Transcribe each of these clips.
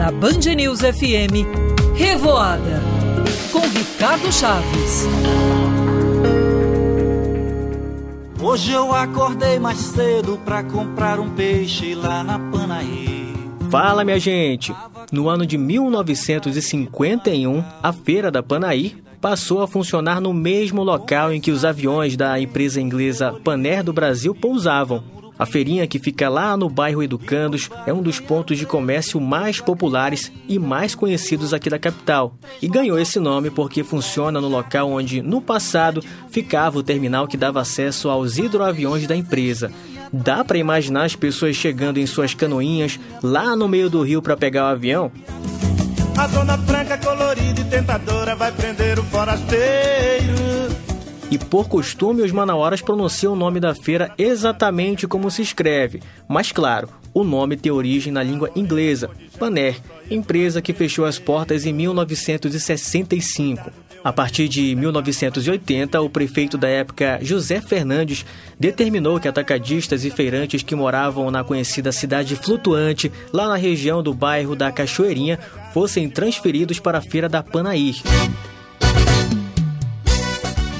Na Band News FM, Revoada, com Ricardo Chaves. Hoje eu acordei mais cedo pra comprar um peixe lá na Panaí. Fala, minha gente! No ano de 1951, a Feira da Panaí passou a funcionar no mesmo local em que os aviões da empresa inglesa Paner do Brasil pousavam. A feirinha, que fica lá no bairro Educandos, é um dos pontos de comércio mais populares e mais conhecidos aqui da capital. E ganhou esse nome porque funciona no local onde, no passado, ficava o terminal que dava acesso aos hidroaviões da empresa. Dá para imaginar as pessoas chegando em suas canoinhas lá no meio do rio para pegar o avião? A dona Franca colorida e tentadora vai prender o forasteiro e por costume os manauaras pronunciam o nome da feira exatamente como se escreve, mas claro, o nome tem origem na língua inglesa, Paner, empresa que fechou as portas em 1965. A partir de 1980, o prefeito da época, José Fernandes, determinou que atacadistas e feirantes que moravam na conhecida cidade flutuante, lá na região do bairro da Cachoeirinha, fossem transferidos para a Feira da Panair.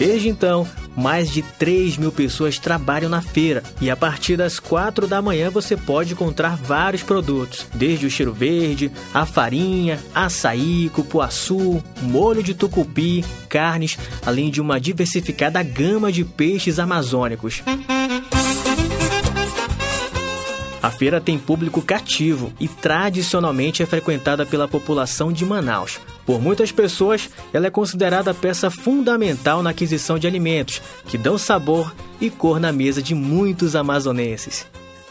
Desde então, mais de 3 mil pessoas trabalham na feira e a partir das 4 da manhã você pode encontrar vários produtos, desde o cheiro verde, a farinha, açaí, cupuaçu, molho de tucupi, carnes, além de uma diversificada gama de peixes amazônicos. A feira tem público cativo e tradicionalmente é frequentada pela população de Manaus. Por muitas pessoas, ela é considerada peça fundamental na aquisição de alimentos, que dão sabor e cor na mesa de muitos amazonenses.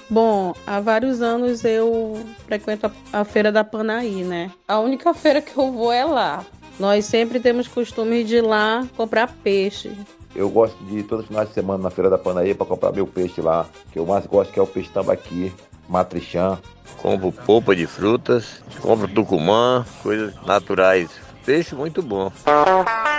Bom, há vários anos eu frequento a Feira da Panaí, né? A única feira que eu vou é lá. Nós sempre temos costume de ir lá comprar peixe. Eu gosto de ir todos os finais de semana na Feira da Panaí para comprar meu peixe lá, que eu mais gosto que é o peixe tambaqui, matrichã. Compro polpa de frutas, compro tucumã, coisas naturais. Peixe muito bom.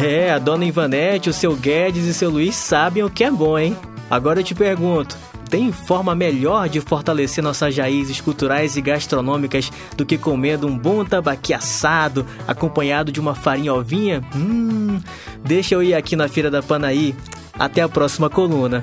É, a dona Ivanete, o seu Guedes e seu Luiz sabem o que é bom, hein? Agora eu te pergunto, tem forma melhor de fortalecer nossas raízes culturais e gastronômicas do que comendo um bom tabaqui assado, acompanhado de uma farinha ovinha? Hum, deixa eu ir aqui na Feira da Panaí. Até a próxima coluna.